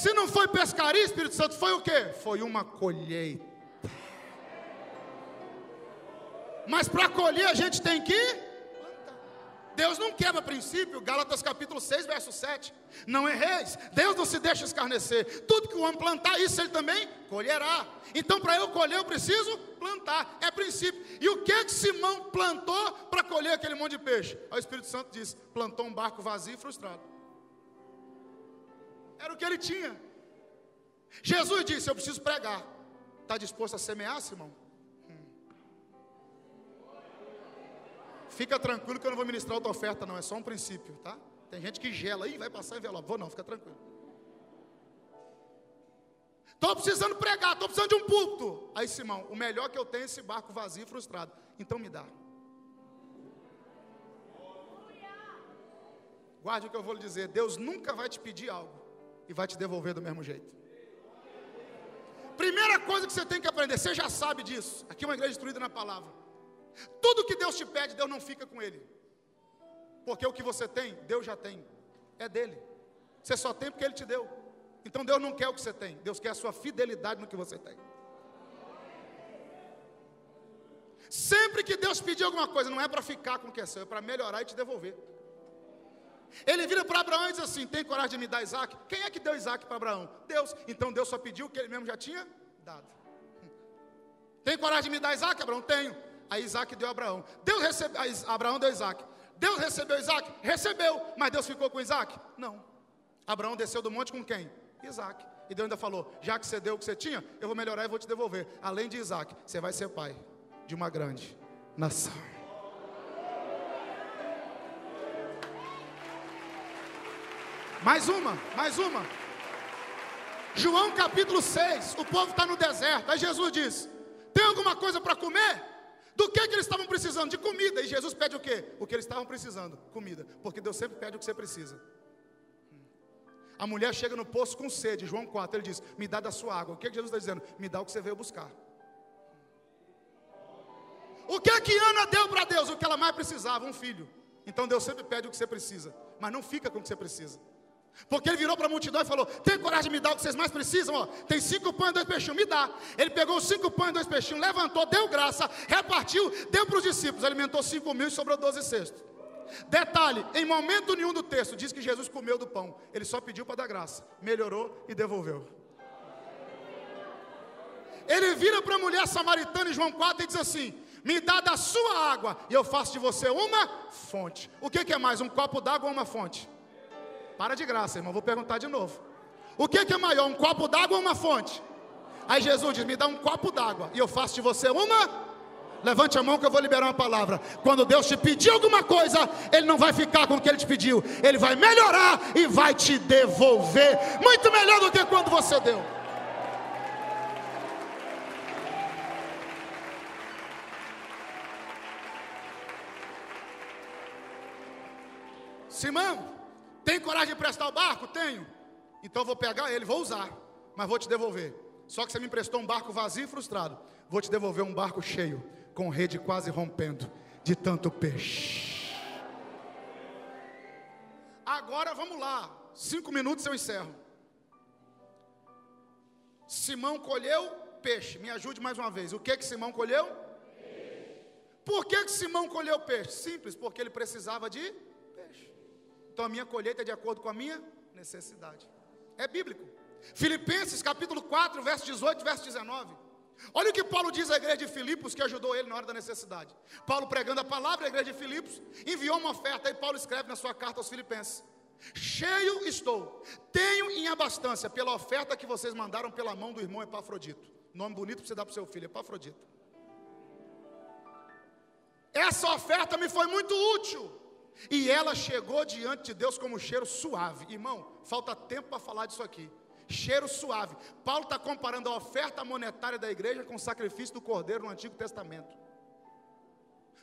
Se não foi pescaria, Espírito Santo, foi o quê? Foi uma colheita. Mas para colher a gente tem que Deus não quebra princípio, Gálatas capítulo 6, verso 7. Não erreis, Deus não se deixa escarnecer. Tudo que o homem plantar, isso ele também colherá. Então, para eu colher, eu preciso plantar. É princípio. E o que que Simão plantou para colher aquele monte de peixe? O Espírito Santo diz: plantou um barco vazio e frustrado. Era o que ele tinha. Jesus disse: Eu preciso pregar. Está disposto a semear, Simão? Fica tranquilo que eu não vou ministrar outra oferta, não. É só um princípio, tá? Tem gente que gela aí, vai passar envelope. Vou não, fica tranquilo. Estou precisando pregar, estou precisando de um púlpito. Aí, Simão, o melhor que eu tenho é esse barco vazio e frustrado. Então me dá. Guarde o que eu vou lhe dizer. Deus nunca vai te pedir algo e vai te devolver do mesmo jeito. Primeira coisa que você tem que aprender, você já sabe disso. Aqui é uma igreja instruída na palavra. Tudo que Deus te pede, Deus não fica com ele. Porque o que você tem, Deus já tem. É dele. Você só tem porque ele te deu. Então Deus não quer o que você tem, Deus quer a sua fidelidade no que você tem. Sempre que Deus pedir alguma coisa, não é para ficar com o que é seu, é para melhorar e te devolver. Ele vira para Abraão e diz assim: Tem coragem de me dar Isaac? Quem é que deu Isaac para Abraão? Deus. Então Deus só pediu o que ele mesmo já tinha dado. Tem coragem de me dar Isaac, Abraão? Tenho. Aí Isaac deu a Abraão. Deus recebeu, Abraão deu Isaac. Deus recebeu Isaac? Recebeu. Mas Deus ficou com Isaac? Não. Abraão desceu do monte com quem? Isaac. E Deus ainda falou: Já que você deu o que você tinha, eu vou melhorar e vou te devolver. Além de Isaac, você vai ser pai de uma grande nação. Mais uma, mais uma. João capítulo 6, o povo está no deserto. Aí Jesus diz: Tem alguma coisa para comer? Do que, que eles estavam precisando? De comida. E Jesus pede o quê? O que eles estavam precisando: comida. Porque Deus sempre pede o que você precisa. A mulher chega no poço com sede, João 4, ele diz: Me dá da sua água. O que, que Jesus está dizendo? Me dá o que você veio buscar. O que que Ana deu para Deus? O que ela mais precisava? Um filho. Então Deus sempre pede o que você precisa, mas não fica com o que você precisa. Porque ele virou para a multidão e falou: Tem coragem de me dar o que vocês mais precisam? Ó, tem cinco pães e dois peixinhos, me dá. Ele pegou os cinco pães e dois peixinhos, levantou, deu graça, repartiu, deu para os discípulos, alimentou cinco mil e sobrou doze cestos. Detalhe: em momento nenhum do texto diz que Jesus comeu do pão, ele só pediu para dar graça, melhorou e devolveu. Ele vira para a mulher samaritana em João 4 e diz assim: Me dá da sua água e eu faço de você uma fonte. O que, que é mais, um copo d'água ou uma fonte? Para de graça, irmão, vou perguntar de novo. O que, que é maior, um copo d'água ou uma fonte? Aí Jesus diz: Me dá um copo d'água e eu faço de você uma. Levante a mão que eu vou liberar uma palavra. Quando Deus te pedir alguma coisa, Ele não vai ficar com o que Ele te pediu, Ele vai melhorar e vai te devolver muito melhor do que quando você deu. Simão, tem coragem de prestar o barco? Tenho. Então vou pegar ele, vou usar. mas vou te devolver. Só que você me emprestou um barco vazio e frustrado. Vou te devolver um barco cheio, com rede quase rompendo, de tanto peixe. Agora vamos lá. Cinco minutos eu encerro. Simão colheu peixe. Me ajude mais uma vez. O que que Simão colheu? Peixe. Por que que Simão colheu peixe? Simples, porque ele precisava de. Então a minha colheita é de acordo com a minha necessidade. É bíblico. Filipenses capítulo 4, verso 18, verso 19. Olha o que Paulo diz à igreja de Filipos, que ajudou ele na hora da necessidade. Paulo pregando a palavra à igreja de Filipos, enviou uma oferta, e Paulo escreve na sua carta aos Filipenses: Cheio estou, tenho em abastança pela oferta que vocês mandaram pela mão do irmão Epafrodito. Nome bonito para você dar para o seu filho, Epafrodito. Essa oferta me foi muito útil. E ela chegou diante de Deus como cheiro suave. Irmão, falta tempo para falar disso aqui. Cheiro suave. Paulo está comparando a oferta monetária da igreja com o sacrifício do cordeiro no Antigo Testamento.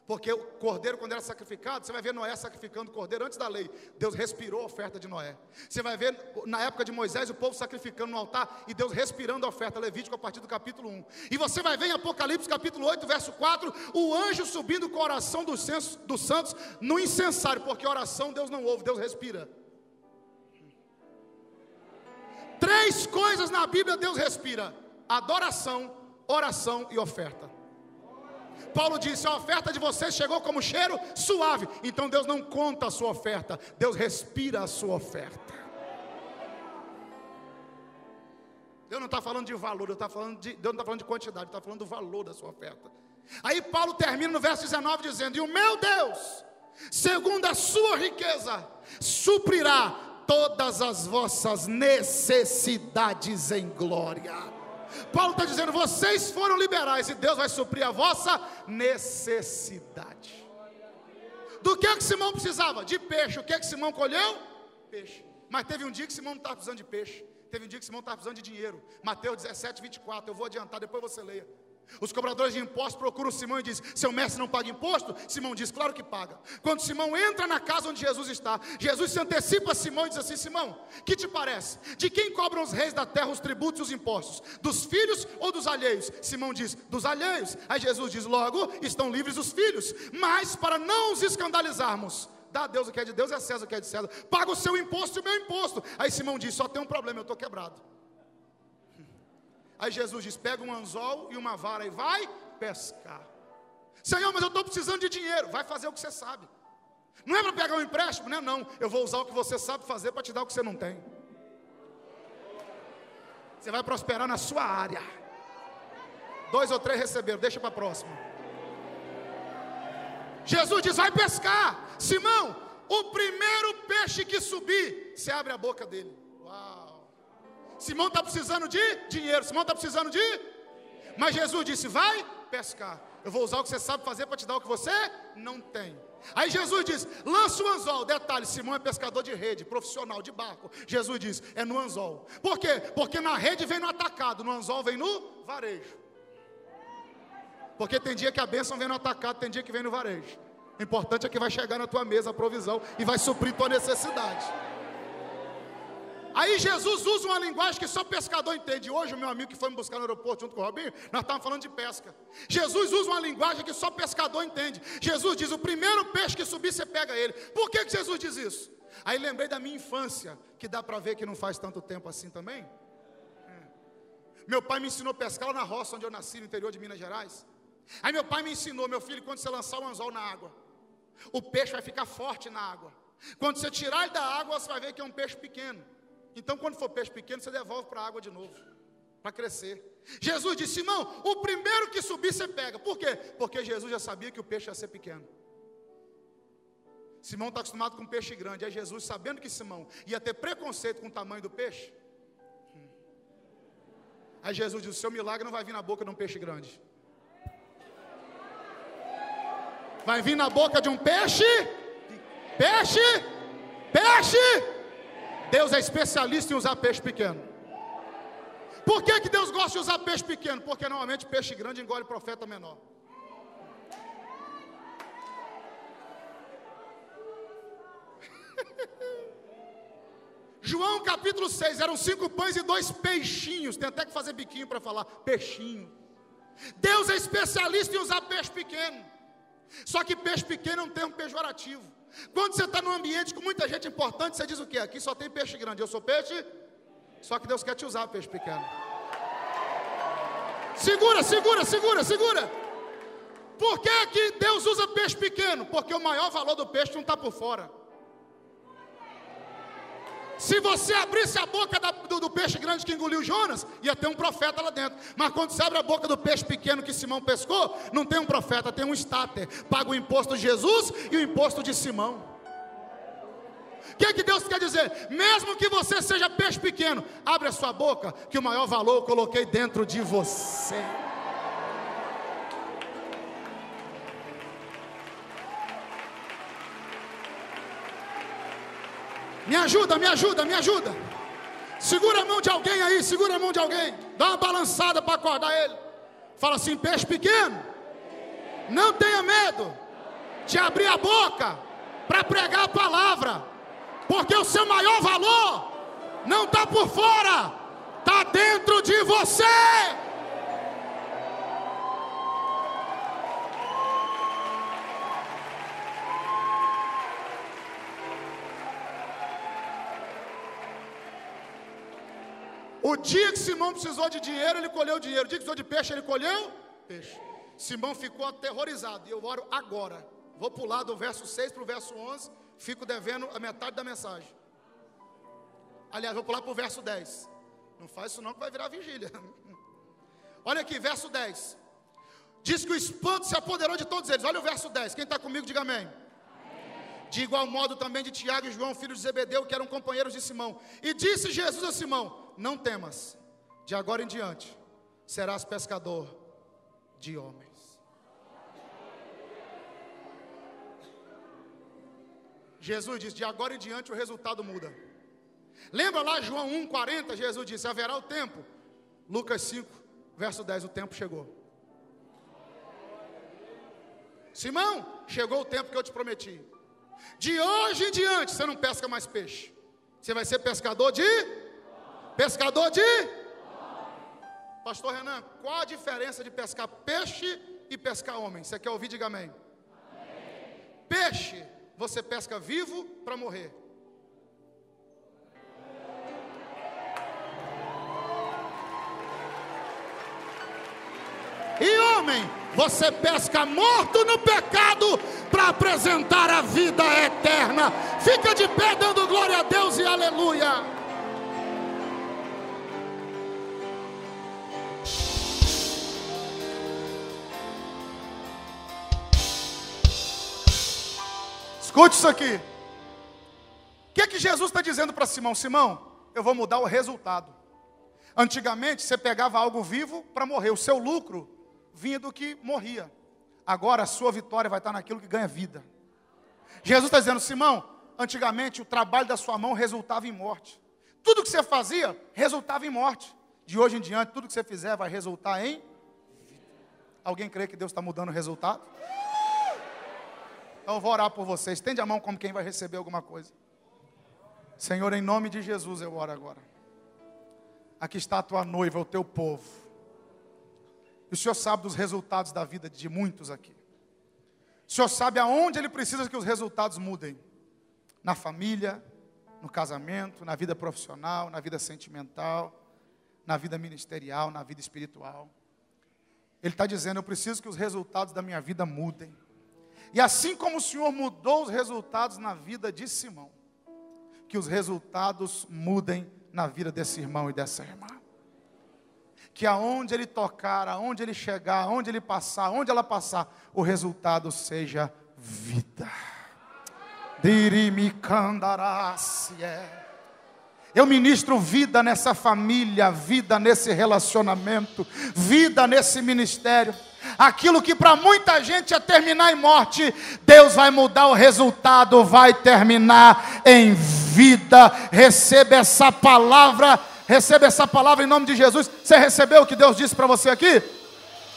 Porque o cordeiro, quando era sacrificado, você vai ver Noé sacrificando o cordeiro antes da lei. Deus respirou a oferta de Noé. Você vai ver na época de Moisés o povo sacrificando no altar e Deus respirando a oferta. Levítico a partir do capítulo 1. E você vai ver em Apocalipse capítulo 8, verso 4, o anjo subindo com a oração dos, censos, dos santos no incensário. Porque oração Deus não ouve, Deus respira. Três coisas na Bíblia Deus respira: adoração, oração e oferta. Paulo disse: a oferta de vocês chegou como cheiro suave. Então Deus não conta a sua oferta, Deus respira a sua oferta. Deus não está falando de valor, Deus, tá falando de, Deus não está falando de quantidade, está falando do valor da sua oferta. Aí Paulo termina no verso 19 dizendo: E o meu Deus, segundo a sua riqueza, suprirá todas as vossas necessidades em glória. Paulo está dizendo: vocês foram liberais e Deus vai suprir a vossa necessidade. Do que que Simão precisava? De peixe. O que que Simão colheu? Peixe. Mas teve um dia que Simão não estava precisando de peixe. Teve um dia que Simão estava precisando de dinheiro. Mateus 17, 24. Eu vou adiantar, depois você leia. Os cobradores de impostos procuram Simão e dizem: Seu mestre não paga imposto? Simão diz: Claro que paga. Quando Simão entra na casa onde Jesus está, Jesus se antecipa a Simão e diz assim: Simão, que te parece? De quem cobram os reis da terra os tributos e os impostos? Dos filhos ou dos alheios? Simão diz: Dos alheios. Aí Jesus diz: Logo, estão livres os filhos. Mas para não os escandalizarmos, dá a Deus o que é de Deus e a César o que é de César. Paga o seu imposto e o meu imposto. Aí Simão diz: Só tem um problema, eu estou quebrado. Aí Jesus diz: pega um anzol e uma vara e vai pescar. Senhor, mas eu estou precisando de dinheiro. Vai fazer o que você sabe. Não é para pegar um empréstimo, né? Não. Eu vou usar o que você sabe fazer para te dar o que você não tem. Você vai prosperar na sua área. Dois ou três receberam, deixa para a próxima. Jesus diz: vai pescar. Simão, o primeiro peixe que subir, você abre a boca dele. Simão está precisando de dinheiro. Simão está precisando de. Mas Jesus disse: vai pescar. Eu vou usar o que você sabe fazer para te dar o que você não tem. Aí Jesus diz: lança o anzol. Detalhe: Simão é pescador de rede, profissional de barco. Jesus diz: é no anzol. Por quê? Porque na rede vem no atacado, no anzol vem no varejo. Porque tem dia que a bênção vem no atacado, tem dia que vem no varejo. O importante é que vai chegar na tua mesa a provisão e vai suprir tua necessidade. Aí Jesus usa uma linguagem que só pescador entende. Hoje, o meu amigo que foi me buscar no aeroporto junto com o Robinho, nós estávamos falando de pesca. Jesus usa uma linguagem que só pescador entende. Jesus diz: o primeiro peixe que subir, você pega ele. Por que, que Jesus diz isso? Aí lembrei da minha infância, que dá para ver que não faz tanto tempo assim também. É. Meu pai me ensinou a pescar lá na roça onde eu nasci, no interior de Minas Gerais. Aí meu pai me ensinou, meu filho, quando você lançar o anzol na água, o peixe vai ficar forte na água. Quando você tirar ele da água, você vai ver que é um peixe pequeno. Então, quando for peixe pequeno, você devolve para a água de novo, para crescer. Jesus disse: Simão, o primeiro que subir você pega. Por quê? Porque Jesus já sabia que o peixe ia ser pequeno. Simão está acostumado com peixe grande. Aí Jesus, sabendo que Simão ia ter preconceito com o tamanho do peixe. Aí Jesus diz: O seu milagre não vai vir na boca de um peixe grande. Vai vir na boca de um peixe. Peixe. Peixe Deus é especialista em usar peixe pequeno. Por que, que Deus gosta de usar peixe pequeno? Porque normalmente peixe grande engole profeta menor. João capítulo 6, eram cinco pães e dois peixinhos. Tem até que fazer biquinho para falar peixinho. Deus é especialista em usar peixe pequeno. Só que peixe pequeno é um termo pejorativo. Quando você está num ambiente com muita gente importante, você diz o quê? Aqui só tem peixe grande. Eu sou peixe. Só que Deus quer te usar peixe pequeno. Segura, segura, segura, segura. Por que, que Deus usa peixe pequeno? Porque o maior valor do peixe não está por fora. Se você abrisse a boca da, do, do, peixe grande que engoliu Jonas, ia ter um profeta lá dentro. Mas quando você abre a boca do peixe pequeno que Simão pescou, não tem um profeta, tem um estáter. Paga o imposto de Jesus e o imposto de Simão. O que, é que Deus quer dizer? Mesmo que você seja peixe pequeno, abre a sua boca, que o maior valor eu coloquei dentro de você. Me ajuda, me ajuda, me ajuda. Segura a mão de alguém aí, segura a mão de alguém. Dá uma balançada para acordar ele. Fala assim: peixe pequeno, não tenha medo de abrir a boca para pregar a palavra, porque o seu maior valor não está por fora, está dentro de você. O dia que Simão precisou de dinheiro, ele colheu dinheiro. O dia que precisou de peixe, ele colheu peixe. Simão ficou aterrorizado. E eu oro agora. Vou pular do verso 6 para o verso 11. Fico devendo a metade da mensagem. Aliás, vou pular para o verso 10. Não faz isso não que vai virar vigília. Olha aqui, verso 10. Diz que o espanto se apoderou de todos eles. Olha o verso 10. Quem está comigo, diga amém. De igual modo também de Tiago e João, filhos de Zebedeu, que eram companheiros de Simão. E disse Jesus a Simão: Não temas, de agora em diante serás pescador de homens. Jesus disse: De agora em diante o resultado muda. Lembra lá João 1,40? Jesus disse: Haverá o tempo. Lucas 5, verso 10: O tempo chegou. Simão, chegou o tempo que eu te prometi. De hoje em diante você não pesca mais peixe. Você vai ser pescador de pescador de Pastor Renan, qual a diferença de pescar peixe e pescar homem? Você quer ouvir? Diga amém. amém. Peixe, você pesca vivo para morrer. E homem, você pesca morto no pecado para apresentar a vida eterna. Fica de pé dando glória a Deus e aleluia. Escute isso aqui. O que é que Jesus está dizendo para Simão? Simão, eu vou mudar o resultado. Antigamente você pegava algo vivo para morrer, o seu lucro vinha do que morria. Agora a sua vitória vai estar naquilo que ganha vida. Jesus está dizendo, Simão, antigamente o trabalho da sua mão resultava em morte. Tudo que você fazia resultava em morte. De hoje em diante, tudo que você fizer vai resultar em vida. Alguém crê que Deus está mudando o resultado? Então eu vou orar por você. Estende a mão como quem vai receber alguma coisa. Senhor, em nome de Jesus eu oro agora. Aqui está a tua noiva, o teu povo. E o Senhor sabe dos resultados da vida de muitos aqui. O Senhor sabe aonde Ele precisa que os resultados mudem: na família, no casamento, na vida profissional, na vida sentimental, na vida ministerial, na vida espiritual. Ele está dizendo: Eu preciso que os resultados da minha vida mudem. E assim como o Senhor mudou os resultados na vida de Simão, que os resultados mudem na vida desse irmão e dessa irmã que aonde ele tocar, aonde ele chegar, aonde ele passar, aonde ela passar, o resultado seja vida. Eu ministro vida nessa família, vida nesse relacionamento, vida nesse ministério. Aquilo que para muita gente ia terminar em morte, Deus vai mudar o resultado, vai terminar em vida. Receba essa palavra Receba essa palavra em nome de Jesus. Você recebeu o que Deus disse para você aqui?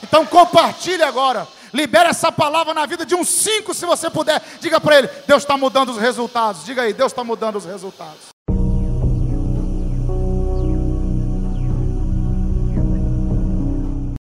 Então compartilhe agora. Libera essa palavra na vida de uns cinco, se você puder. Diga para ele: Deus está mudando os resultados. Diga aí, Deus está mudando os resultados.